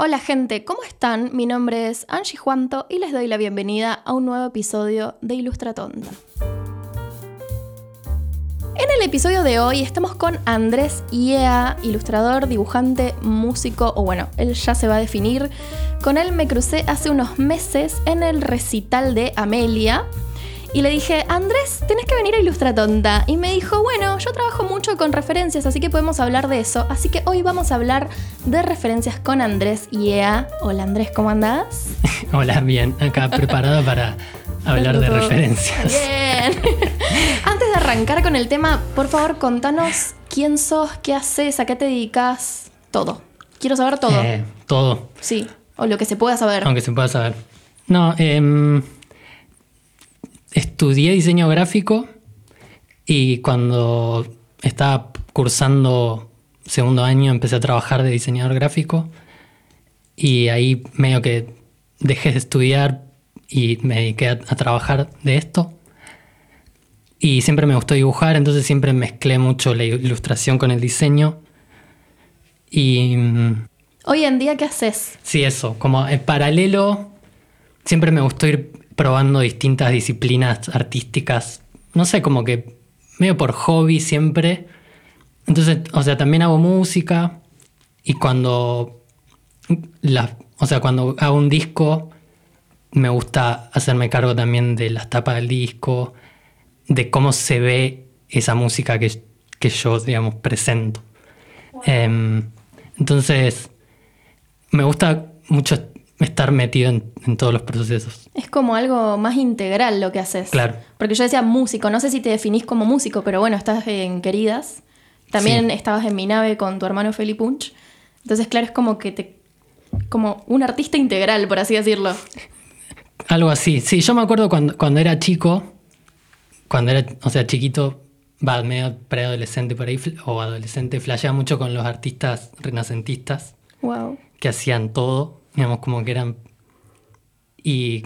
Hola gente, ¿cómo están? Mi nombre es Angie Juanto y les doy la bienvenida a un nuevo episodio de Ilustra Tonta. En el episodio de hoy estamos con Andrés Iea, ilustrador, dibujante, músico, o bueno, él ya se va a definir. Con él me crucé hace unos meses en el recital de Amelia, y le dije, Andrés, tenés que venir a Ilustratonta. Y me dijo, bueno, yo trabajo mucho con referencias, así que podemos hablar de eso. Así que hoy vamos a hablar de referencias con Andrés y EA. Hola Andrés, ¿cómo andás? Hola, bien, acá preparado para hablar de referencias. Bien. Antes de arrancar con el tema, por favor, contanos quién sos, qué haces, a qué te dedicas, todo. Quiero saber todo. Eh, todo. Sí, o lo que se pueda saber. Aunque se pueda saber. No, eh estudié diseño gráfico y cuando estaba cursando segundo año empecé a trabajar de diseñador gráfico y ahí medio que dejé de estudiar y me dediqué a, trabajar de esto. Y siempre me gustó dibujar, entonces siempre mezclé mucho la ilustración con el diseño. Y... Mm, Hoy en día, ¿qué haces? Sí, eso, como en paralelo, siempre me gustó ir probando distintas disciplinas artísticas, no sé, como que medio por hobby siempre. Entonces, o sea, también hago música y cuando, la, o sea, cuando hago un disco, me gusta hacerme cargo también de las tapas del disco, de cómo se ve esa música que, que yo, digamos, presento. Em, entonces, me gusta mucho estar metido en, todos los procesos. Es como algo más integral lo que haces. Claro. Porque yo decía músico, no sé si te definís como músico, pero bueno, estás en Queridas. También estabas en mi nave con tu hermano Felipe Punch. Entonces, claro, es como que te. como un artista integral, por así decirlo. Algo así. Sí, yo me acuerdo cuando, cuando era chico, cuando era, o sea, chiquito, va, medio preadolescente por ahí, o adolescente, flasheaba mucho con los artistas renacentistas. Wow. Que hacían todo digamos, como que eran... Y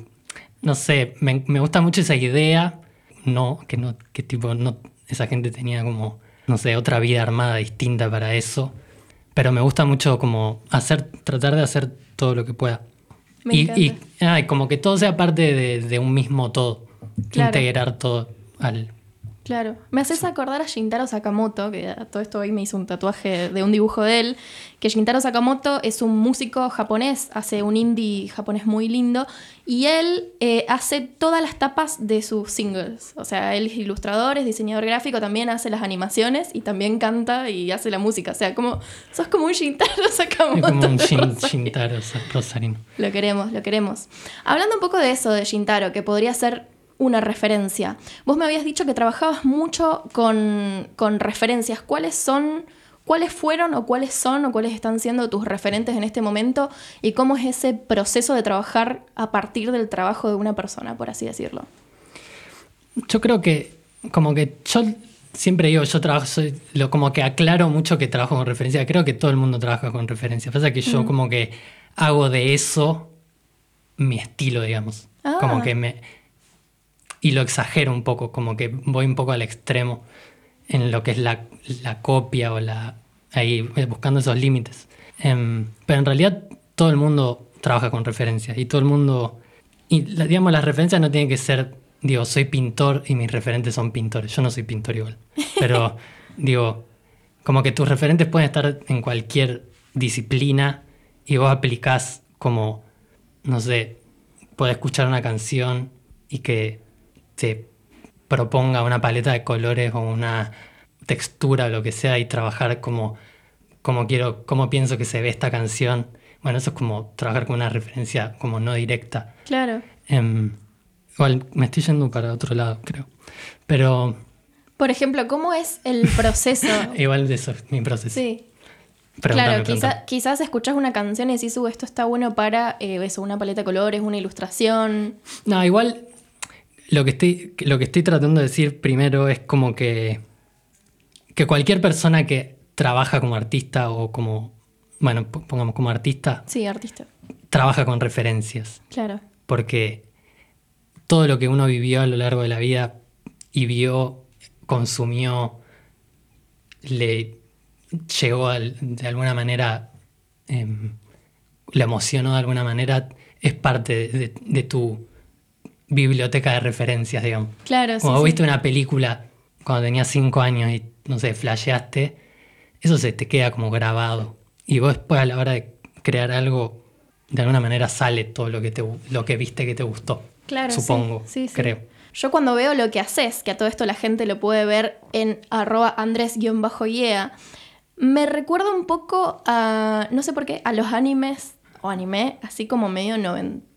no sé, me, gusta mucho esa idea, no, que no, que tipo, no, esa gente tenía como, no sé, otra vida armada distinta para eso, pero me gusta mucho como hacer, tratar de hacer todo lo que pueda. y, y como que todo sea parte de, un mismo todo, integrar todo al Claro, me haces acordar a Shintaro Sakamoto, que todo esto hoy me hizo un tatuaje de un dibujo de él, que Shintaro Sakamoto es un músico japonés, hace un indie japonés muy lindo, y él eh, hace todas las tapas de sus singles. O sea, él es ilustrador, es diseñador gráfico, también hace las animaciones y también canta y hace la música. O sea, como sos como un Shintaro Sakamoto. como un Shintaro Rosarino. Lo queremos, lo queremos. Hablando un poco de eso, de Shintaro, que podría ser una referencia. Vos me habías dicho que trabajabas mucho con, referencias. ¿Cuáles son, cuáles fueron o cuáles son o cuáles están siendo tus referentes en este momento? ¿Y cómo es ese proceso de trabajar a partir del trabajo de una persona, por así decirlo? Yo creo que, como que yo siempre digo, yo trabajo, soy, lo, como que aclaro mucho que trabajo con referencias. Creo que todo el mundo trabaja con referencias. Pasa que yo como que hago de eso mi estilo, digamos. Como ah. que me, y lo exagero un poco, como que voy un poco al extremo en lo que es la, copia o la... ahí buscando esos límites. Em, pero en realidad todo el mundo trabaja con referencias y todo el mundo... Y digamos, las referencias no tienen que ser, digo, soy pintor y mis referentes son pintores. Yo no soy pintor igual. Pero, digo, como que tus referentes pueden estar en cualquier disciplina y vos aplicás como, no sé, puedes escuchar una canción y que proponga una paleta de colores o una textura o lo que sea y trabajar como, como quiero, como pienso que se ve esta canción. Bueno, eso es como trabajar con una referencia como no directa. Claro. Em, igual me estoy yendo para otro lado, creo. Pero... Por ejemplo, ¿cómo es el proceso? igual de eso es mi proceso. Sí. claro, quizás escuchas una canción y decís, uh, esto está bueno para eh, eso, una paleta de colores, una ilustración. No, igual lo que, estoy, lo que estoy tratando de decir primero es como que, que cualquier persona que trabaja como artista o como, bueno, pongamos como artista. Sí, artista. Trabaja con referencias. Claro. Porque todo lo que uno vivió a lo largo de la vida y vio, consumió, le llegó de alguna manera em, lo emocionó de alguna manera, es parte de, de tu biblioteca de referencias, digamos. Claro, Como sí. viste sí. una película cuando tenías cinco años y, no sé, flasheaste, eso se te queda como grabado. Y vos después a la hora de crear algo, de alguna manera sale todo lo que, te, lo que viste que te gustó. Claro, sí. Supongo, Sí, creo. Yo cuando veo lo que haces, que a todo esto la gente lo puede ver en arroba andrés-yeah, me recuerda un poco a, no sé por qué, a los animes o anime, así como medio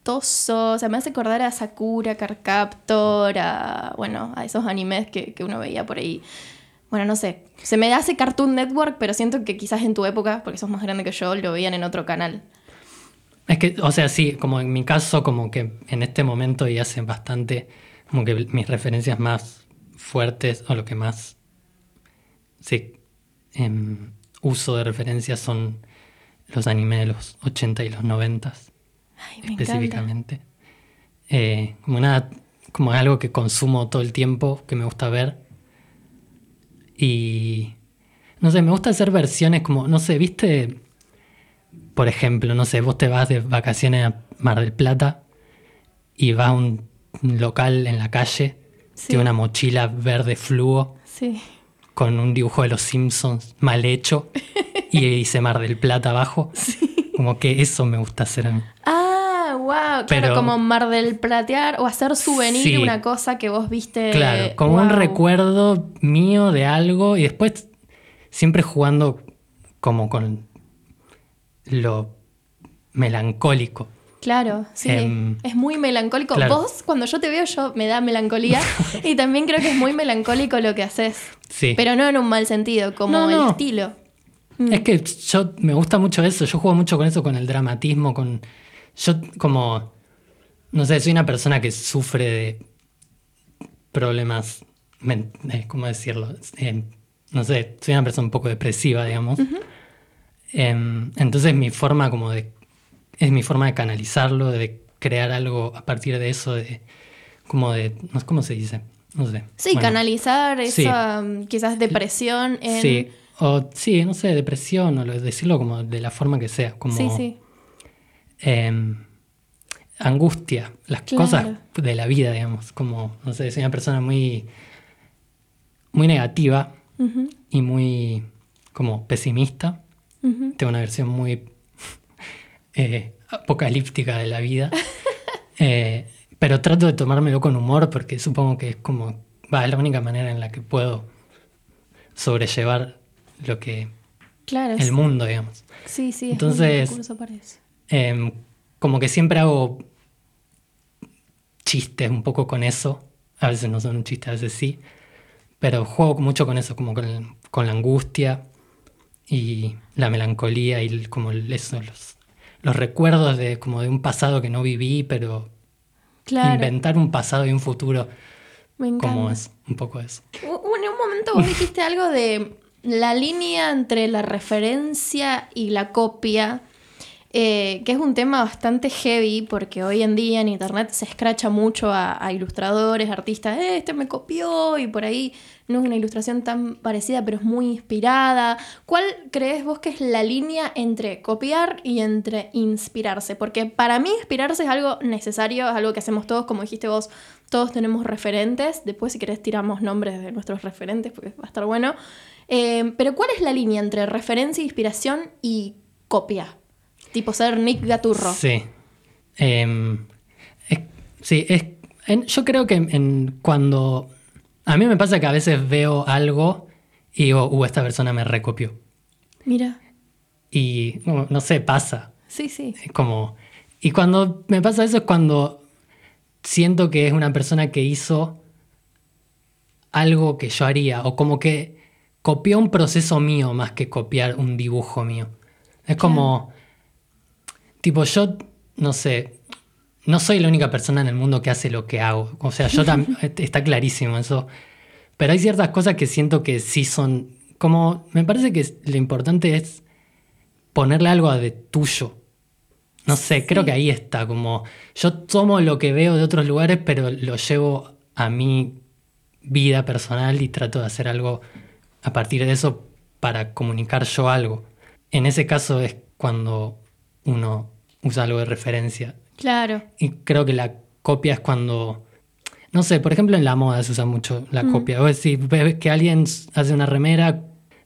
O sea, me hace acordar a Sakura, Carcaptor, a, bueno, a esos animes que, que uno veía por ahí. Bueno, no sé, se me hace Cartoon Network, pero siento que quizás en tu época, porque sos más grande que yo, lo veían en otro canal. Es que, o sea, sí, como en mi caso, como que en este momento y hace bastante, como que mis referencias más fuertes o lo que más, sí, em, uso de referencias son los animes de los 80 y los 90 Ay, me encanta. específicamente. Eh, como nada, como algo que consumo todo el tiempo, que me gusta ver. Y no sé, me gusta hacer versiones como, no sé, viste, por ejemplo, no sé, vos te vas de vacaciones a Mar del Plata y vas a un local en la calle, Sí. tiene una mochila verde fluo Sí. con un dibujo de los Simpsons mal hecho y dice Mar del Plata abajo. Como que eso me gusta hacer a mí. Ah, wow. Claro, Pero- como Mar del Platear o hacer souvenir Sí. una cosa que vos viste. Claro, como un recuerdo mío de algo y después siempre jugando como con lo melancólico. Claro, sí. Em, es muy melancólico. claro. Vos, cuando yo te veo, yo me da melancolía. y también creo que es muy melancólico lo que haces. Sí. Pero no en un mal sentido, como No, el no. estilo. Mm. Es que yo me gusta mucho eso, yo juego mucho con eso, con el dramatismo, con... Yo como... No sé, soy una persona que sufre de problemas... eh, ¿Cómo decirlo? Eh, no sé, soy una persona un poco depresiva, digamos. Em, entonces mi forma como de... Es mi forma de canalizarlo, de crear algo a partir de eso, de... Como de... No sé cómo se dice. No sé. Sí, Bueno. canalizar esa mm, quizás depresión en. Sí, o sí, no sé, depresión, o lo- decirlo como de la forma que sea, como sí, sí. Eh, angustia, las Claro. cosas de la vida, digamos, como, no sé, soy una persona muy, muy negativa y muy como pesimista, tengo una versión muy eh, apocalíptica de la vida, Eh, pero trato de tomármelo con humor porque supongo que es como, va, es la única manera en la que puedo sobrellevar lo que Claro. el sí. mundo, digamos. Sí, sí, es Entonces- recurso para eso. Em, como que siempre hago chistes un poco con eso. A veces no son un chiste, a veces sí. Pero juego mucho con eso, como con, con la angustia y la melancolía y como eso, los, los recuerdos de, como de un pasado que no viví, pero Claro. inventar un pasado y un futuro Me encanta. como es, un poco eso. U- En un momento vos dijiste algo de la línea entre la referencia y la copia, eh, que es un tema bastante heavy porque hoy en día en internet se escracha mucho a, ilustradores, artistas, "Eh, este me copió y por ahí no es una ilustración tan parecida pero es muy inspirada. ¿Cuál crees vos que es la línea entre copiar y entre inspirarse? Porque para mí inspirarse es algo necesario, es algo que hacemos todos, como dijiste vos, todos tenemos referentes. Después, si querés, tiramos nombres de nuestros referentes, porque va a estar bueno. Eh, pero, ¿cuál es la línea entre referencia, inspiración y copia? Tipo ser Nick Gaturro. Sí. Em, es- sí, es, en- yo creo que en, cuando... A mí me pasa que a veces veo algo y digo, uh, esta persona me recopió. Mira. Y no, no sé, pasa. Sí, sí. Es como... Y cuando me pasa eso es cuando siento que es una persona que hizo algo que yo haría o como que copió un proceso mío más que copiar un dibujo mío. Es como, tipo, yo, no sé, no soy la única persona en el mundo que hace lo que hago. O sea, yo también, está clarísimo eso. Pero hay ciertas cosas que siento que sí son, como, me parece que lo importante es ponerle algo de tuyo. No sé, creo que ahí está, como yo tomo lo que veo de otros lugares, pero lo llevo a mi vida personal y trato de hacer algo a partir de eso para comunicar yo algo. En ese caso es cuando uno usa algo de referencia. Claro. Y creo que la copia es cuando. No sé, por ejemplo, en la moda se usa mucho la copia. O si ves que alguien hace una remera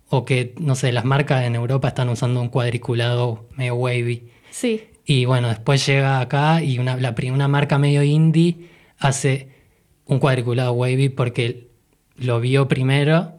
o que, no sé, las marcas en Europa están usando un cuadriculado medio wavy. Sí. Y bueno, después llega acá y una, la, una marca medio indie hace un cuadriculado wavy porque lo vio primero.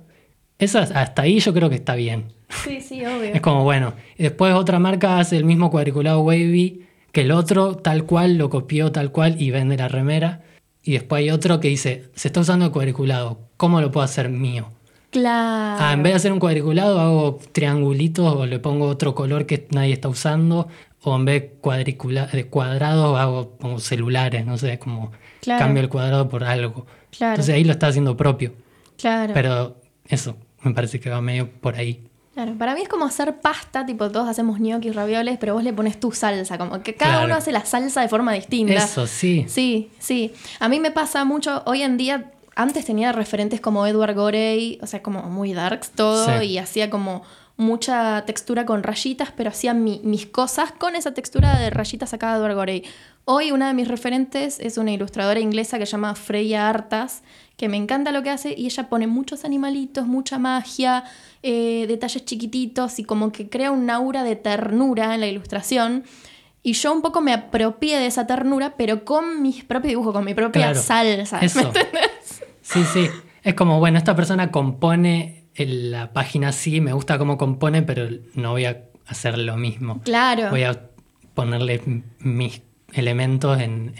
Eso hasta ahí yo creo que está bien. Sí, sí, obvio. Es como, bueno, y después otra marca hace el mismo cuadriculado wavy que el otro, tal cual, lo copió tal cual y vende la remera. Y después hay otro que dice, se está usando el cuadriculado, ¿cómo lo puedo hacer mío? Claro. Ah, en vez de hacer un cuadriculado hago triangulitos o le pongo otro color que nadie está usando. O en vez de cuadrados hago como celulares, no sé, como Claro. cambio el cuadrado por algo. Claro. Entonces ahí lo está haciendo propio. Claro. Pero eso, me parece que va medio por ahí. Claro, para mí es como hacer pasta, tipo todos hacemos gnocchis, ravioles, pero vos le pones tu salsa, como que cada Claro. uno hace la salsa de forma distinta. Eso, sí. Sí, sí. A mí me pasa mucho, hoy en día, antes tenía referentes como Edward Gorey, o sea, como muy darks todo, Sí. y hacía como mucha textura con rayitas, pero hacía mi- mis cosas con esa textura de rayitas sacada de Edward Gorey. Hoy una de mis referentes es una ilustradora inglesa que se llama Freya Artas, que me encanta lo que hace y ella pone muchos animalitos, mucha magia, eh, detalles chiquititos y como que crea un aura de ternura en la ilustración. Y yo un poco me apropié de esa ternura, pero con mis propios dibujos, con mi propia Claro. salsa. ¿me Eso. entendés? Sí, sí. Es como, bueno, esta persona compone en la página así, me gusta cómo compone, pero no voy a hacer lo mismo. Claro. Voy a ponerle mis elementos en,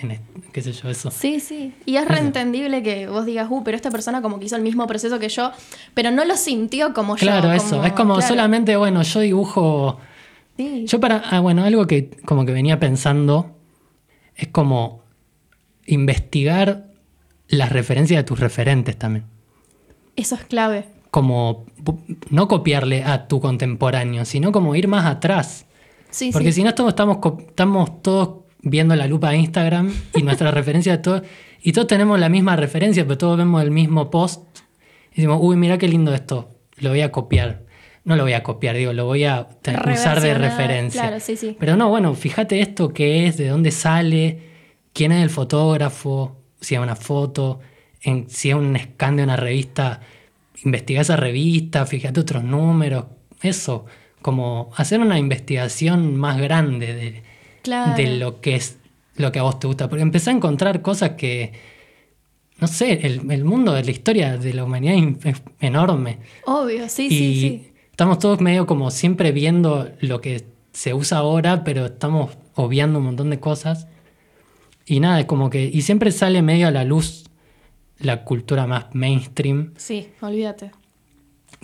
qué sé yo, eso. Sí, sí. Y es reentendible que vos digas, uh, pero esta persona como que hizo el mismo proceso que yo, pero no lo sintió como yo. Claro, eso. Es como claro. solamente, bueno, yo dibujo. Sí. Yo para. ah, bueno, algo que como que venía pensando es como investigar las referencias de tus referentes también. Eso es clave. Como no copiarle a tu contemporáneo, sino como ir más atrás. Sí, Porque sí. si no estamos, estamos todos viendo la lupa de Instagram y nuestra referencia de todo. Y todos tenemos la misma referencia, pero todos vemos el mismo post. Y decimos, uy, mira qué lindo esto. Lo voy a copiar. No lo voy a copiar, digo, lo voy a usar de referencia. claro, sí, sí. Pero no, bueno, fíjate esto qué es, de dónde sale, quién es el fotógrafo, si es una foto, en, si es un scan de una revista, investiga esa revista, fíjate otros números, eso, como hacer una investigación más grande de, Claro. de lo que es lo que a vos te gusta, porque empecé a encontrar cosas que, no sé, el, el mundo de la historia de la humanidad es enorme. Obvio, sí, y sí, sí. estamos todos medio como siempre viendo lo que se usa ahora, pero estamos obviando un montón de cosas. Y nada, es como que. Y siempre sale medio a la luz la cultura más mainstream, Sí, olvídate.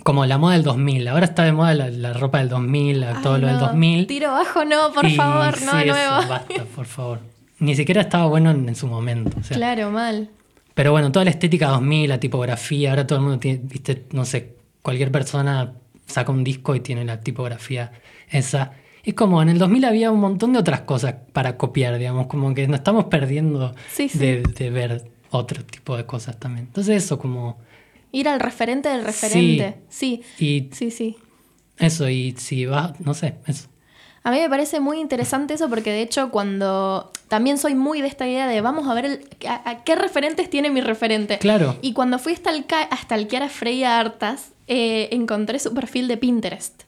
Como la moda del 2000. Ahora está de moda la, la ropa del 2000, la- todo Ay, lo del no. 2000. Tiro bajo, no, por Y favor, no sí, de eso, nuevo. basta, por favor. Ni siquiera estaba bueno en, en su momento. o sea. Claro, mal. Pero bueno, toda la estética 2000, la tipografía, ahora todo el mundo tiene, viste, no sé, cualquier persona saca un disco y tiene la tipografía esa. Es como en el 2000 había un montón de otras cosas para copiar, digamos, como que nos estamos perdiendo Sí, sí. De, de ver otro tipo de cosas también. Entonces eso como... Ir al referente del referente. Sí, Y sí, sí. eso, y si vas, no sé, eso. A mí me parece muy interesante eso porque de hecho cuando también soy muy de esta idea de vamos a ver el- a, a qué referentes tiene mi referente. Claro. Y cuando fui hasta el hasta el que era Freya Artas, eh, encontré su perfil de Pinterest.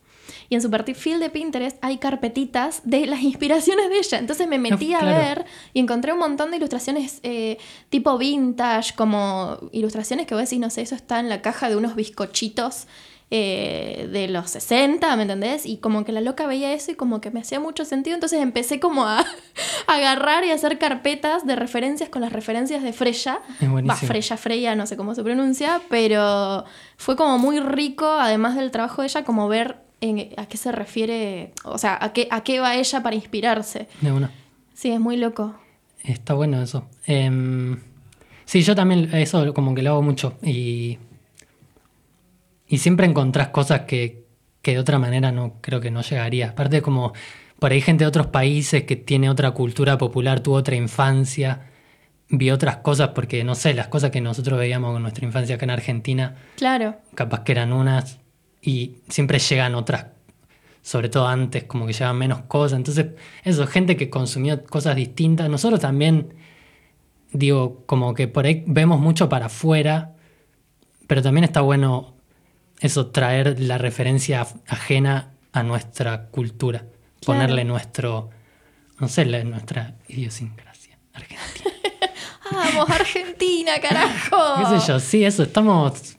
Y en su perfil de Pinterest hay carpetitas de las inspiraciones de ella. Entonces me metí a claro. ver y encontré un montón de ilustraciones eh, tipo vintage, como ilustraciones que vos decís, no sé, eso está en la caja de unos bizcochitos eh, de los 60, ¿me entendés? Y como que la loca veía eso y como que me hacía mucho sentido. Entonces empecé como a, a agarrar y a hacer carpetas de referencias con las referencias de Freya. Va. Freya, Freya, no sé cómo se pronuncia, pero fue como muy rico, además del trabajo de ella, como ver en- a qué se refiere, o sea, a qué, a qué va ella para inspirarse. De una. Sí, es muy loco. Está bueno eso. Em, sí, yo también eso como que lo hago mucho. Y, y siempre encontrás cosas que, que de otra manera no creo que no llegaría. Aparte como por ahí gente de otros países que tiene otra cultura popular, tuvo otra infancia, vio otras cosas porque no sé, las cosas que nosotros veíamos en nuestra infancia acá en Argentina, Claro, capaz que eran unas y siempre llegan otras sobre todo antes, como que llevaban menos cosas. Entonces, eso, gente que consumió cosas distintas. Nosotros también, digo, como que por ahí vemos mucho para afuera, pero también está bueno eso, traer la referencia ajena a nuestra cultura, ponerle nuestro, no sé, nuestra idiosincrasia argentina. ¡Vamos, Argentina, carajo! ¿Qué sé yo? Sí, eso, estamos,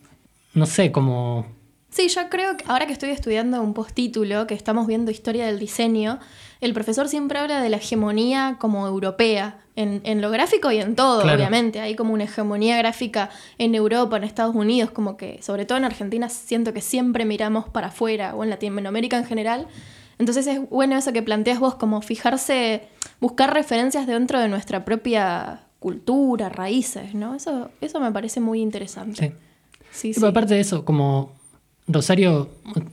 no sé, como Sí, yo creo que ahora que estoy estudiando un postítulo, que estamos viendo historia del diseño, el profesor siempre habla de la hegemonía como europea, en, lo gráfico y en todo, obviamente. Hay como una hegemonía gráfica en Europa, en Estados Unidos, como que, sobre todo en Argentina, siento que siempre miramos para afuera, o en Latinoamérica en general. Entonces es bueno eso que planteas vos, como fijarse, buscar referencias dentro de nuestra propia cultura, raíces, ¿no? Eso, eso me parece muy interesante. Sí. sí, aparte de eso, como Rosario,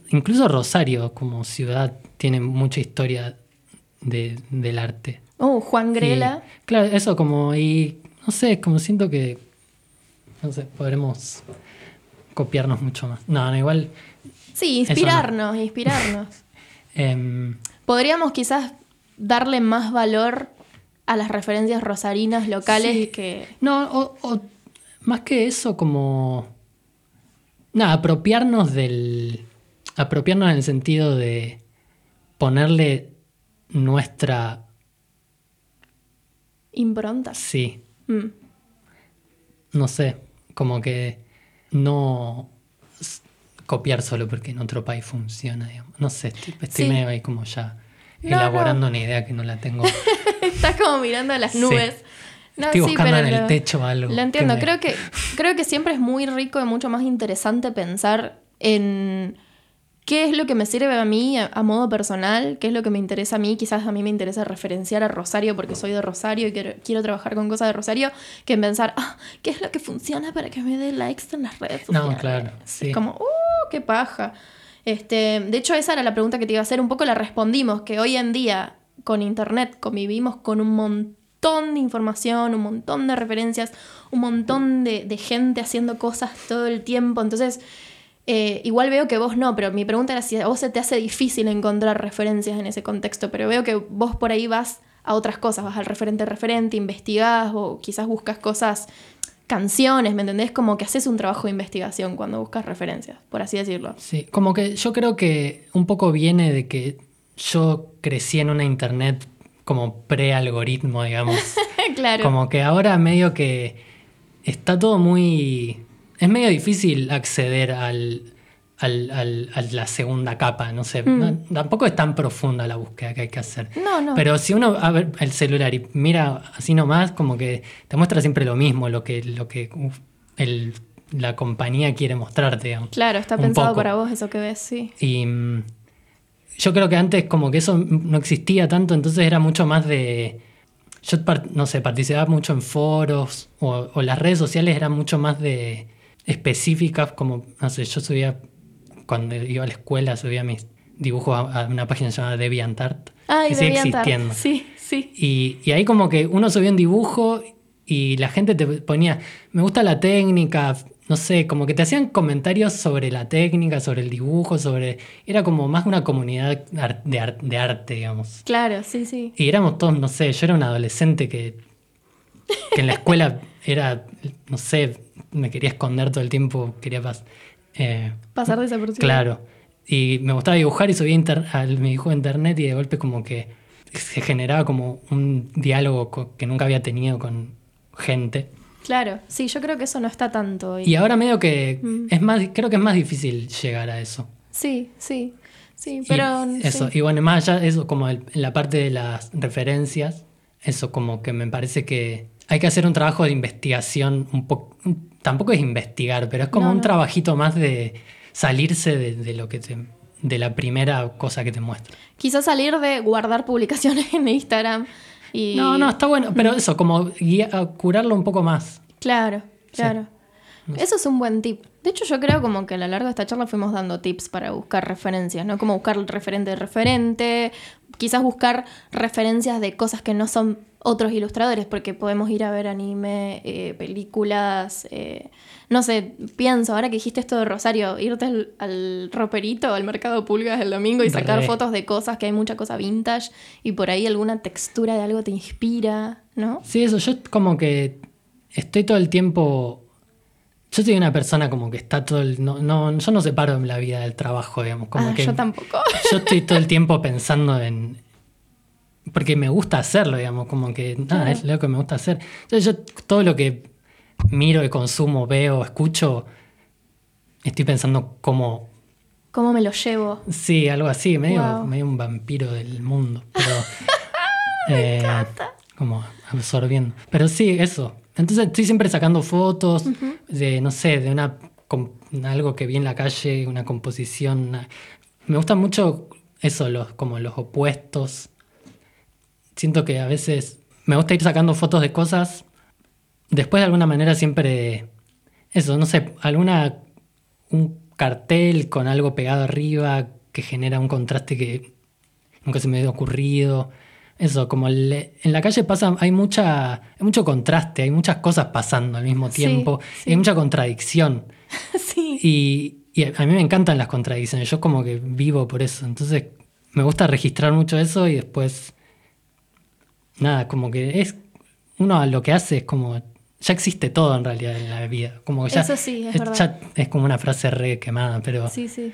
incluso Rosario como ciudad tiene mucha historia del arte. Oh, Juan Grela. claro, eso como, y no sé, como siento que, no sé, podremos copiarnos mucho más. No, no, igual. Sí, inspirarnos, inspirarnos. Em, Podríamos quizás darle más valor a las referencias rosarinas locales que... No, o más que eso, como no, apropiarnos del. Apropiarnos en el sentido de ponerle nuestra. Impronta. Sí. Mm. No sé, como que no copiar solo porque en otro país funciona, digamos. No sé, estoy, medio ahí como ya elaborando una idea que no la tengo. Estás como mirando a las nubes. Estoy buscando en el techo algo. Lo entiendo. Creo, que, creo que siempre es muy rico y mucho más interesante pensar en qué es lo que me sirve a mí a, modo personal, qué es lo que me interesa a mí. Quizás a mí me interesa referenciar a Rosario porque soy de Rosario y quiero, trabajar con cosas de Rosario, que en pensar, ah, ¿qué es lo que funciona para que me dé likes en las redes sociales? No, claro. Sí. Como, ¡uh, qué paja! Este, de hecho, esa era la pregunta que te iba a hacer. Un poco la respondimos, que hoy en día con Internet convivimos con un montón de información, un montón de referencias, un montón de, gente haciendo cosas todo el tiempo. Entonces, eh, igual veo que vos no, pero mi pregunta era si a vos se te hace difícil encontrar referencias en ese contexto, pero veo que vos por ahí vas a otras cosas, vas al referente referente, investigás o quizás buscas cosas, canciones, ¿me entendés? Como que haces un trabajo de investigación cuando buscas referencias, por así decirlo. Sí, como que yo creo que un poco viene de que yo crecí en una internet como pre-algoritmo, digamos. claro. Como que ahora medio que está todo muy... Es medio difícil acceder al, al, a la segunda capa, no sé. Mm. tampoco es tan profunda la búsqueda que hay que hacer. No, no. Pero si uno abre el celular y mira así nomás, como que te muestra siempre lo mismo, lo que, lo que la compañía quiere mostrarte. Digamos, claro, está pensado para vos eso que ves, sí. Y mm, yo creo que antes como que eso no existía tanto, entonces era mucho más de... Yo, no sé, participaba mucho en foros o, las redes sociales eran mucho más de específicas, como, no sé, yo subía, cuando iba a la escuela, subía mis dibujos a, una página llamada DeviantArt, que sigue existiendo. Sí, sí. Y, y ahí como que uno subía un dibujo y la gente te ponía, me gusta la técnica, no sé, como que te hacían comentarios sobre la técnica, sobre el dibujo, sobre... Era como más una comunidad de, arte, digamos. Claro, sí, sí. Y éramos todos, no sé, yo era un adolescente que, que en la escuela era, no sé, me quería esconder todo el tiempo, quería eh, pasar desapercibido. Claro. Y me gustaba dibujar y subía a mi dibujo a internet y de golpe como que se generaba como un diálogo que nunca había tenido con gente. Claro, sí, yo creo que eso no está tanto. Y, ahora medio que mm. es más, creo que es más difícil llegar a eso. Sí, sí, sí, pero... eso, y bueno, más allá de eso, como en la parte de las referencias, eso como que me parece que hay que hacer un trabajo de investigación un poco, tampoco es investigar, pero es como un trabajito más de salirse de, lo que te, de la primera cosa que te muestra. Quizás salir de guardar publicaciones en Instagram no, no, está bueno, pero eso, como curarlo un poco más. Claro, claro. Eso es un buen tip. De hecho, yo creo como que a lo largo de esta charla fuimos dando tips para buscar referencias, ¿no? Como buscar el referente de referente, quizás buscar referencias de cosas que no son otros ilustradores, porque podemos ir a ver anime, eh, películas, eh, no sé, pienso, ahora que dijiste esto de Rosario, irte al, al roperito, al mercado pulgas el domingo y sacar Re. fotos de cosas, que hay mucha cosa vintage y por ahí alguna textura de algo te inspira, ¿no? Sí, eso, yo como que estoy todo el tiempo. Yo soy una persona como que está todo el. No, no, yo no separo la vida del trabajo, digamos. Como Ah, que yo tampoco. yo estoy todo el tiempo pensando en. Porque me gusta hacerlo, digamos, como que nada, Claro. es lo que me gusta hacer. Entonces yo todo lo que miro y consumo, veo, escucho, estoy pensando como. ¿Cómo me lo llevo? Sí, algo así, medio, Wow. medio un vampiro del mundo. Pero. eh, como absorbiendo. Pero sí, eso. Entonces estoy siempre sacando fotos de, no sé, de una algo que vi en la calle, una composición. una- Me gusta mucho eso, los, como los opuestos. Siento que a veces me gusta ir sacando fotos de cosas. Después de alguna manera siempre. Eso, no sé, alguna. un cartel con algo pegado arriba que genera un contraste que nunca se me había ocurrido. Eso, como en la calle pasa, hay mucha, hay mucho contraste, hay muchas cosas pasando al mismo tiempo, sí. hay mucha contradicción. sí. Y, y a mí me encantan las contradicciones, yo como que vivo por eso. Entonces me gusta registrar mucho eso y después, nada, como que es, uno lo que hace es como, ya existe todo en realidad en la vida. Como que ya, Eso sí, es ya es como una frase re quemada, pero Sí, sí.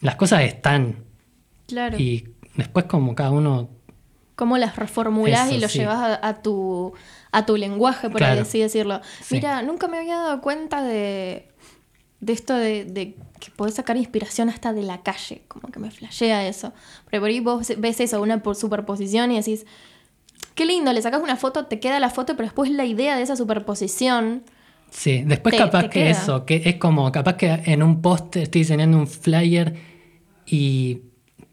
las cosas están Claro. y después como cada uno cómo las reformulás Eso, y lo sí. llevas a, a tu, a tu lenguaje, por Claro. así decirlo. Sí. Mira, nunca me había dado cuenta de, de esto de, de que podés sacar inspiración hasta de la calle, como que me flashea eso. Pero por ahí vos ves eso, una superposición y decís, qué lindo, le sacas una foto, te queda la foto, pero después la idea de esa superposición... Sí, después Te- capaz te que queda. eso, que es como, capaz que en un póster estoy diseñando un flyer y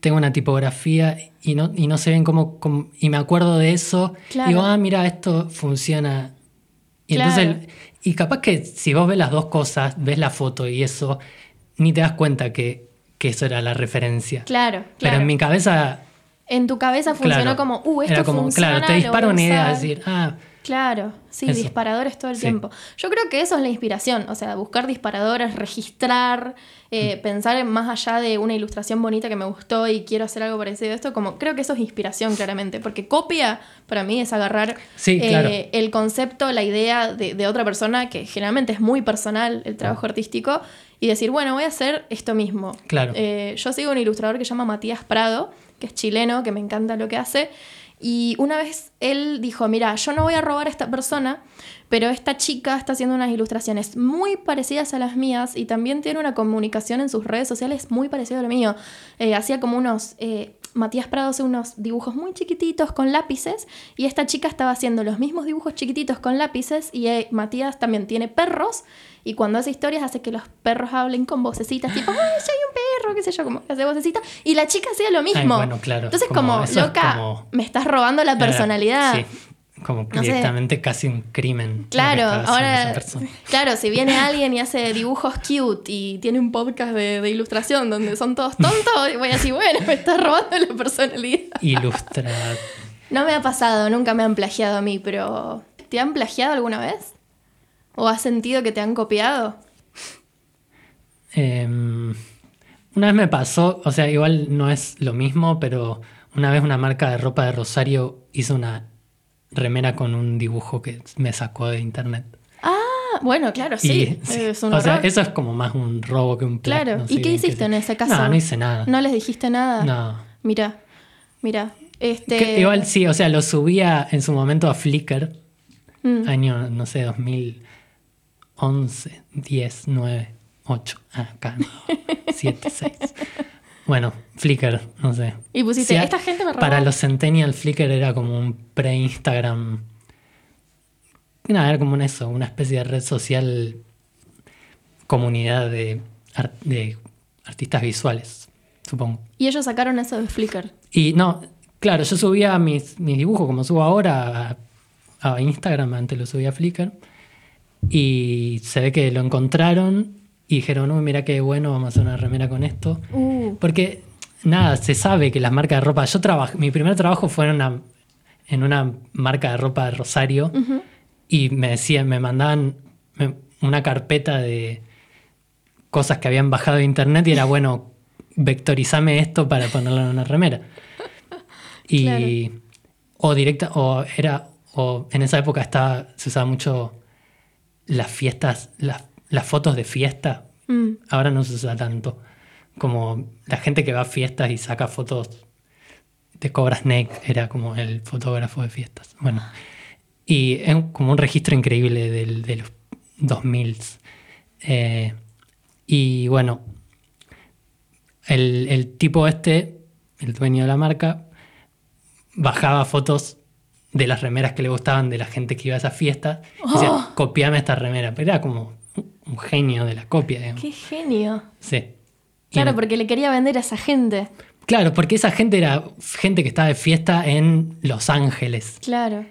tengo una tipografía y no, y no se ven cómo, cómo- y me acuerdo de eso, Claro. digo, ah, mira, esto funciona. Y Claro. entonces, y capaz que si vos ves las dos cosas, ves la foto y eso, ni te das cuenta que, que eso era la referencia. Claro, Pero claro. en mi cabeza, En tu cabeza funcionó como, uh, esto era como, funciona, claro, te dispara una idea, decir, ah, Claro, sí, Eso. disparadores todo el Sí. tiempo. Yo creo que eso es la inspiración, o sea, buscar disparadores, registrar, eh, Mm. pensar en más allá de una ilustración bonita que me gustó y quiero hacer algo parecido a esto, como creo que eso es inspiración claramente, porque copia para mí es agarrar Sí, eh, claro. el concepto, la idea de, de otra persona, que generalmente es muy personal el trabajo artístico, y decir, bueno, voy a hacer esto mismo. Claro. Eh, yo sigo un ilustrador que se llama Matías Prado, que es chileno, que me encanta lo que hace. Y una vez él dijo, mira, yo no voy a robar a esta persona, pero esta chica está haciendo unas ilustraciones muy parecidas a las mías y también tiene una comunicación en sus redes sociales muy parecida a lo mío. Eh, hacía como unos... eh, Matías Prado hace unos dibujos muy chiquititos con lápices y esta chica estaba haciendo los mismos dibujos chiquititos con lápices y eh, Matías también tiene perros y cuando hace historias hace que los perros hablen con vocecitas tipo, ¡ay, soy un perro! qué sé yo, como que hace vocecita y la chica hacía lo mismo. bueno, claro, Entonces como- loca, como- me estás robando la personalidad. Sí, como No sé. directamente casi un crimen. Claro, ahora, claro, si viene alguien y hace dibujos cute y tiene un podcast de, de ilustración donde son todos tontos, voy a decir, bueno, me estás robando la personalidad. Ilustra. No me ha pasado, nunca me han plagiado a mí, pero ¿te han plagiado alguna vez? ¿O has sentido que te han copiado? Em, una vez me pasó, o sea, igual no es lo mismo, pero una vez una marca de ropa de Rosario hizo una remera con un dibujo que me sacó de internet. Ah, bueno, claro, sí. Y- es un o sea, eso es como más un robo que un pla- Claro. no sé ¿Y qué hiciste en ese caso? No, no hice nada. ¿No les dijiste nada? No. Mira, mira. Este... Que igual sí, o sea, lo subía en su momento a Flickr, Mm. año, no sé, 2011, 10, 9, 8, ah, acá, no, 7, 6. Bueno, Flickr, no sé. Y pusiste, a- esta gente me robó. Para los Centennial, Flickr era como un pre-Instagram. Nada, era como un eso, una especie de red social, comunidad de, ar- de artistas visuales, supongo. Y ellos sacaron eso de Flickr. Y no, claro, yo subía mis, mis dibujos como subo ahora a, a Instagram, antes lo subía a Flickr. Y se ve que lo encontraron y dijeron, uy, mira qué bueno, vamos a hacer una remera con esto. Uh, Porque, nada, se sabe que las marcas de ropa. Yo trabajé, mi primer trabajo fue en una, en una marca de ropa de Rosario y me decían, me mandaban una carpeta de cosas que habían bajado de internet y era bueno, vectorizame esto para ponerlo en una remera. Y. O directa, o era. O en esa época estaba, se usaba mucho las fiestas, las, las fotos de fiesta. mm, Ahora no se usa tanto. Como la gente que va a fiestas y saca fotos de Cobra Snake era como el fotógrafo de fiestas. Bueno, y es como un registro increíble del- de los 2000. Eh, y bueno, el, el tipo este, el dueño de la marca, bajaba fotos de las remeras que le gustaban de la gente que iba a esas fiestas. Y decía, copiame esta remera. Pero era como un- genio de la copia, digamos. qué genio. Sí. Claro, porque le quería vender a esa gente. Claro, porque esa gente era gente que estaba de fiesta en Los Ángeles. Claro.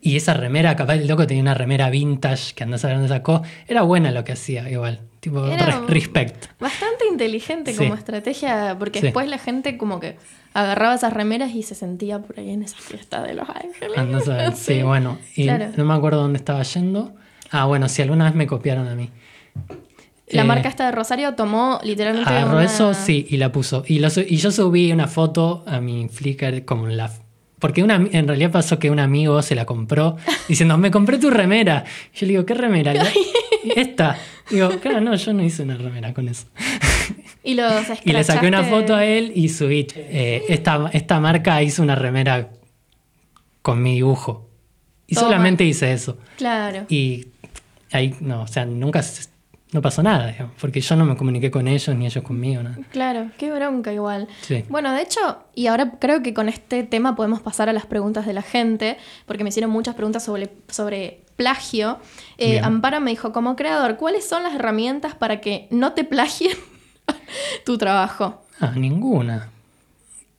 Y esa remera, capaz el loco tenía una remera vintage que andás a ver dónde sacó. Era buena lo que hacía, igual. Tipo, Era respect. Bastante inteligente Sí. como estrategia, porque Sí. después la gente como que agarraba esas remeras y se sentía por ahí en esa fiesta de Los Ángeles. Andás a ver. Sí, bueno. Y Claro. no me acuerdo dónde estaba yendo. Ah, bueno, si alguna vez me copiaron a mí. La Eh, marca esta de Rosario tomó literalmente Agarró una- eso, sí, y la puso. Y, lo y yo subí una foto a mi Flickr como la... Porque una, en realidad pasó que un amigo se la compró diciendo, me compré tu remera. Yo le digo, ¿qué remera? Yo, Esta. Digo, claro, no, yo no hice una remera con eso. Y los Y le saqué una foto a él y subí. eh, esta, esta marca hizo una remera con mi dibujo. Y Toma. solamente hice eso. Claro. Y ahí, no, o sea, nunca... se- No pasó nada, digamos, porque yo no me comuniqué con ellos ni ellos conmigo. Claro, qué bronca igual. Sí. Bueno, de hecho, y ahora creo que con este tema podemos pasar a las preguntas de la gente, porque me hicieron muchas preguntas sobre, sobre plagio. Eh. Amparo me dijo, como creador, ¿cuáles son las herramientas para que no te plagien tu trabajo? Ah, ninguna.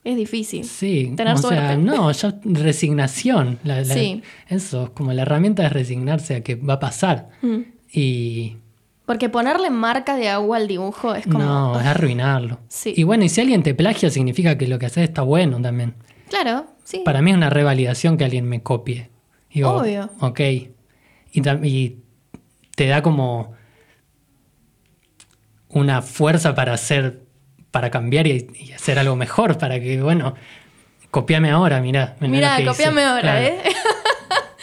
Es difícil. Sí, Tener o sea, suerte. no, ya resignación. La- la- Sí. Eso, es como la herramienta es resignarse a que va a pasar. Mm. Y Porque ponerle marca de agua al dibujo es como... no, es arruinarlo. Sí. Y bueno, y si alguien te plagia, significa que lo que haces está bueno también. Claro, sí. Para mí es una revalidación que alguien me copie. Digo, Obvio. Ok. Y te da como una fuerza para hacer, para cambiar y, y hacer algo mejor, para que, bueno, copiame ahora, mirá. mirá hice. copiame ahora, Claro, ¿eh?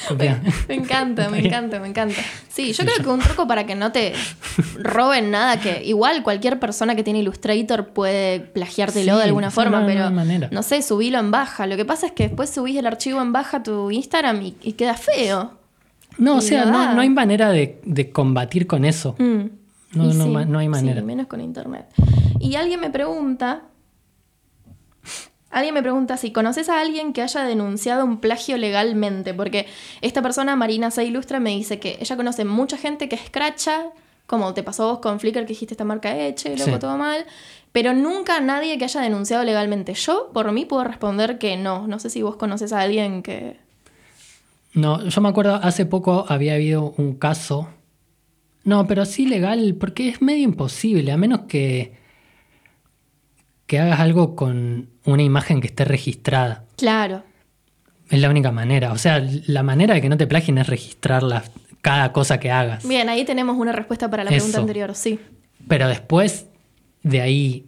copiame. Me encanta, me encanta, me encanta. Sí, yo Sí, creo que un truco para que no te roben nada, que igual cualquier persona que tiene Illustrator puede plagiártelo Sí, de alguna sí, forma, no, pero no sé, subilo en baja. Lo que pasa es que después subís el archivo en baja a tu Instagram y, y queda feo. No, o sea, no no, hay manera de, de combatir con eso. Mm. No, no sí, hay sí, manera. menos con internet. Y alguien me pregunta. Alguien me pregunta si conoces a alguien que haya denunciado un plagio legalmente, porque esta persona, Marina Se Ilustra, me dice que ella conoce mucha gente que escracha, como te pasó vos con Flickr que dijiste esta marca hecha y luego Sí. todo mal, pero nunca nadie que haya denunciado legalmente. Yo, por mí, puedo responder que no. No sé si vos conoces a alguien que... No, yo me acuerdo, hace poco había habido un caso. No, pero sí legal, porque es medio imposible, a menos que, que hagas algo con una imagen que esté registrada. Claro. Es la única manera. O sea, la manera de que no te plagien es registrar la- cada cosa que hagas. Bien, ahí tenemos una respuesta para la pregunta anterior, sí. Pero después de ahí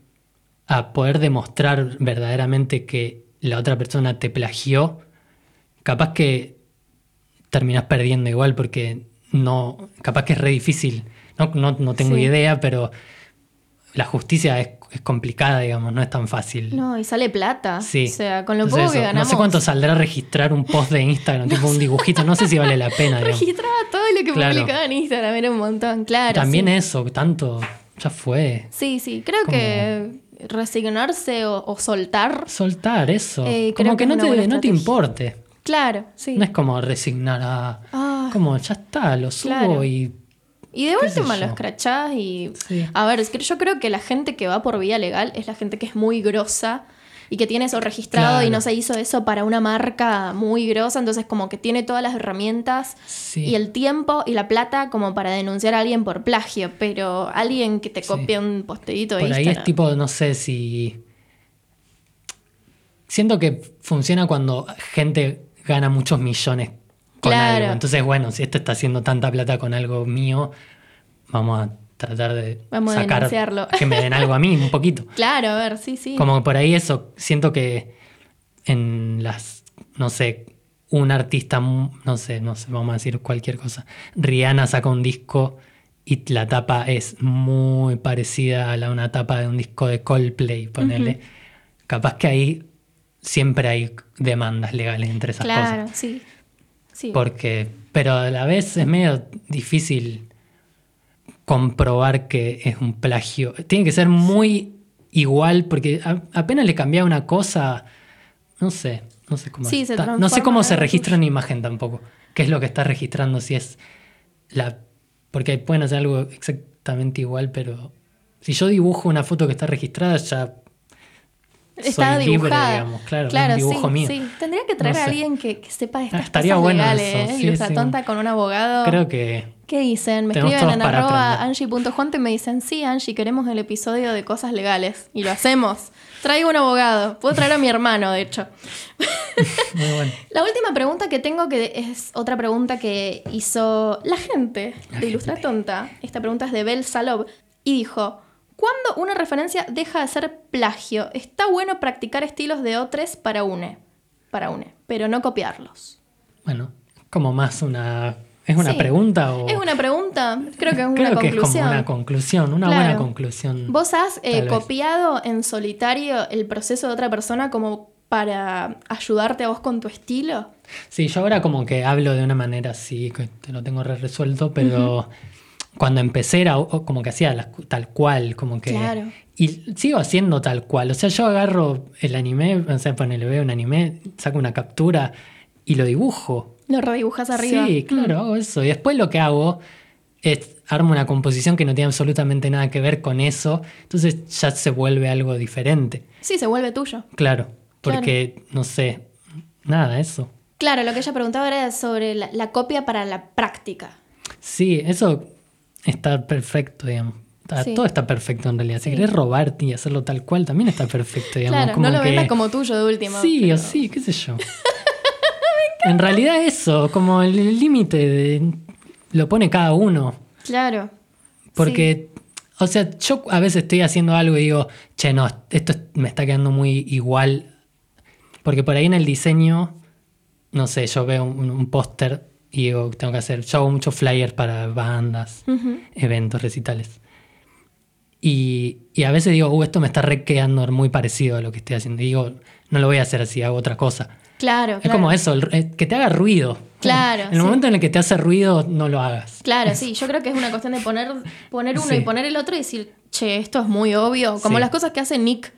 a poder demostrar verdaderamente que la otra persona te plagió, capaz que terminas perdiendo igual porque no, capaz que es re difícil. No, no, no tengo Sí. idea, pero la justicia es, es complicada, digamos, no es tan fácil. No, y sale plata. Sí. O sea, con lo Entonces poco que eso, ganamos. No sé cuánto saldrá registrar un post de Instagram, tipo un dibujito, no sé si vale la pena. Registraba todo lo que Claro. publicaba en Instagram, era un montón, claro. También sí. eso, tanto, ya fue. Sí, sí, creo Como- que resignarse o, o soltar. Soltar eso. Eh, como que que, no, te, no te importe. Claro, sí. No es como resignar a. Ah. Como ya está, lo subo Claro. y. Y de última lo escrachás y... Sí. A ver, es que yo creo que la gente que va por vía legal es la gente que es muy grosa y que tiene eso registrado y no se hizo eso para una marca muy grosa, entonces como que tiene todas las herramientas Sí. y el tiempo y la plata como para denunciar a alguien por plagio, pero alguien que te Sí. copia un posteíto de Por ahí es Instagram. tipo, no sé si. Siento que funciona cuando gente gana muchos millones con Claro. algo. Entonces, bueno, si este está haciendo tanta plata con algo mío, vamos a tratar de Vamos sacar denunciarlo. que me den algo a mí, un poquito. Claro, a ver, sí, sí. Como por ahí eso, siento que en las, no sé, un artista, no sé, no sé, vamos a decir cualquier cosa. Rihanna saca un disco y la tapa es muy parecida a la, una tapa de un disco de Coldplay, ponele. Capaz que ahí siempre hay demandas legales entre esas claro, cosas. sí. Sí. Porque, pero a la vez es medio difícil comprobar que es un plagio. Tiene que ser muy igual, porque a- apenas le cambia una cosa, no sé, no sé cómo Sí, se está- no sé cómo se registra una imagen tampoco. ¿Qué es lo que está registrando? Si es la. Porque pueden hacer algo exactamente igual, pero si yo dibujo una foto que está registrada, ya Está soy libre, dibujada. digamos, claro, es un dibujo sí, mío. sí. Tendría que traer No a sé. alguien que, que sepa de estas Ah, estaría cosas bueno legales, eso, ¿eh? sí, Ilustra sí. tonta con un abogado. creo que. ¿Qué dicen? Me escriben en arroba angie.juante y me dicen, sí, Angie, queremos el episodio de cosas legales. Y lo hacemos. Traigo un abogado. Puedo traer a mi hermano, de hecho. Muy bueno. La última pregunta que tengo, que es otra pregunta que hizo la gente La de Ilustra. Tonta. Esta pregunta es de Bel Salob. Y dijo, ¿cuándo una referencia deja de ser plagio? Está bueno practicar estilos de otros para une. Para une, pero no copiarlos. Bueno, como más una. ¿Es una Sí. pregunta o.? Es una pregunta, creo que es una Creo que es conclusión. como una conclusión, una Claro. buena conclusión. ¿Vos has eh, copiado en solitario el proceso de otra persona como para ayudarte a vos con tu estilo? Sí, yo ahora como que hablo de una manera así, que te lo tengo re resuelto, pero cuando empecé era como que hacía las cu- tal cual, como que... Claro. Y sigo haciendo tal cual. O sea, yo agarro el anime, o sea, ponele, veo un anime, saco una captura y lo dibujo. Lo redibujas arriba. Sí, claro, Mm. hago eso. Y después lo que hago es armo una composición que no tiene absolutamente nada que ver con eso. Entonces ya se vuelve algo diferente. Sí, se vuelve tuyo. Claro, porque no sé, nada, eso. Claro, lo que ella preguntaba era sobre la, la copia para la práctica. Sí, eso está perfecto, digamos. Sí. Todo está perfecto en realidad. Si Sí. querés robarte y hacerlo tal cual, también está perfecto, digamos. claro, como no lo que- vendas como tuyo de última. Sí, pero- o sí, qué sé yo. en realidad eso, como el límite de- lo pone cada uno. Claro. Porque, o sea, yo a veces estoy haciendo algo y digo, che, no, esto es- me está quedando muy igual. Porque por ahí en el diseño, no sé, yo veo un, un póster y digo, tengo que hacer, yo hago muchos flyers para bandas, eventos, recitales. Y, y a veces digo, uh, esto me está re quedando muy parecido a lo que estoy haciendo. Y digo, no lo voy a hacer así, hago otra cosa. Claro, Es claro. como eso, el- eh, que te haga ruido. Claro, En el sí. momento en el que te hace ruido, no lo hagas. Claro, sí, yo creo que es una cuestión de poner, poner uno Sí. y poner el otro y decir, che, esto es muy obvio. Como Sí. las cosas que hace Nick.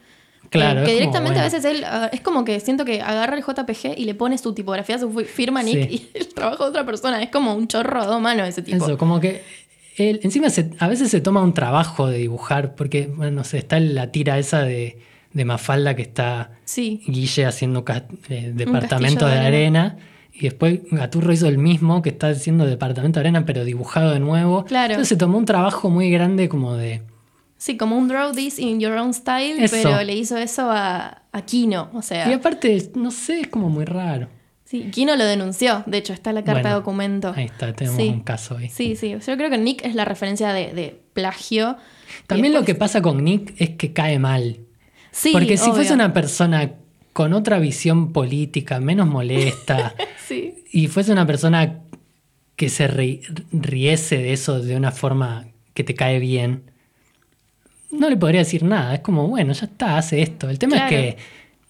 Claro, eh, que como, directamente a veces él, ah, es como que siento que agarra el JPG y le pone su tipografía, su fi- firma Nick Sí. y el trabajo de otra persona. Es como un chorro a dos manos ese tipo. Eso, como que él, encima se- a veces se toma un trabajo de dibujar, porque, bueno, no sé, está la tira esa de, de Mafalda que está Sí, Guille haciendo eh, departamento de de arena. Y después Gaturro hizo el mismo, que está haciendo departamento de arena, pero dibujado de nuevo. Claro. Entonces se tomó un trabajo muy grande como de... sí, como un draw this in your own style, Eso. pero le hizo eso a, a Kino. O sea, Y aparte, no sé, es como muy raro. sí, Kino lo denunció. De hecho, está la carta Bueno, de documento. Ahí está, tenemos Sí. un caso ahí. Sí, sí. Yo creo que Nick es la referencia de, de plagio. También lo que pasa con Nick es que cae mal. Sí, Porque si obvio. fuese una persona con otra visión política, menos molesta, Sí. y fuese una persona que se ri- riese de eso de una forma que te cae bien, no le podría decir nada. Es como, bueno, ya está, hace esto. El tema Claro. es que,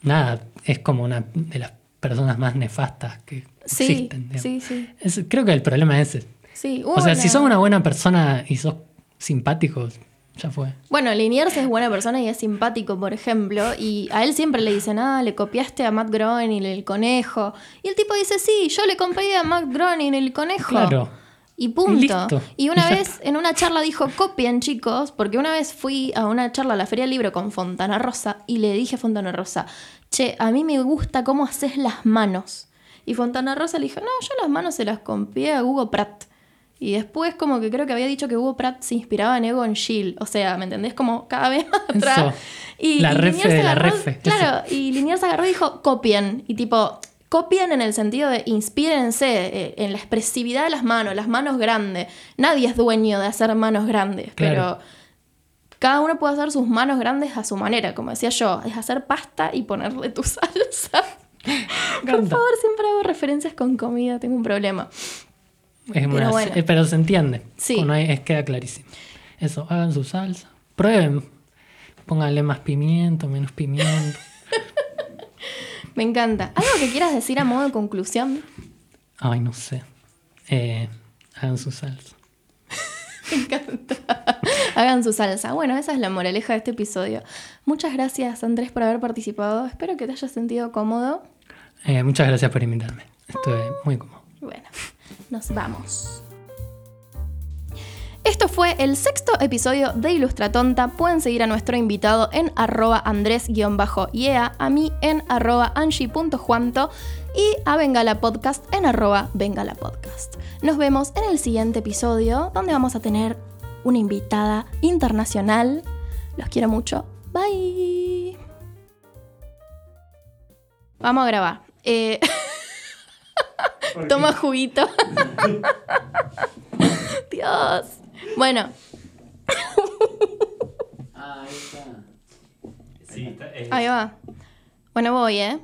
nada, es como una de las personas más nefastas que Sí, existen. digamos. sí, sí. Es- creo que el problema es ese. Sí, O sea, si sos una buena persona y sos simpático, ya fue. Bueno, Liniers es buena persona y es simpático, por ejemplo, y a él siempre le dicen, ah, le copiaste a Matt Groening el conejo. Y el tipo dice, sí, yo le copié a Matt Groening el conejo. Claro. Y punto. listo. Y una Y vez en una charla dijo, copien chicos, porque una vez fui a una charla a la Feria del Libro con Fontana Rosa y le dije a Fontana Rosa, che, a mí me gusta cómo haces las manos. Y Fontana Rosa le dijo, no, yo las manos se las copié a Hugo Pratt. Y después como que creo que había dicho que Hugo Pratt se inspiraba en Egon Schiele. O sea, ¿me entendés? Como cada vez más atrás. Eso. Y, La y refe Liniers la refe, Claro, y Liniers agarró y dijo, copien. Y tipo, copien en el sentido de inspírense eh, en la expresividad de las manos, las manos grandes. Nadie es dueño de hacer manos grandes, Claro. pero cada uno puede hacer sus manos grandes a su manera. Como decía yo, es hacer pasta y ponerle tu salsa. Por favor, siempre hago referencias con comida, tengo un problema. Es una- bueno. eh, pero se entiende. Sí. No hay- es, queda clarísimo. Eso, hagan su salsa. Prueben. Pónganle más pimiento, menos pimiento. Me encanta. ¿Algo que quieras decir a modo de conclusión? Ay, no sé. Eh, hagan su salsa. Me encanta. Hagan su salsa. Bueno, esa es la moraleja de este episodio. Muchas gracias, Andrés, por haber participado. Espero que te hayas sentido cómodo. Eh, muchas gracias por invitarme. Estoy muy cómodo. Bueno, nos vamos. Esto fue el sexto episodio de Ilustratonta. Pueden seguir a nuestro invitado en arroba andrés-iea, a mí en arroba angie.juanto y a Bengala Podcast en arroba Bengala Podcast. Nos vemos en el siguiente episodio donde vamos a tener una invitada internacional. Los quiero mucho. Bye. Vamos a grabar. Eh, Toma juguito. Dios. Bueno, Ah, ahí está. Sí, está, es- ahí va. Bueno, voy, ¿eh?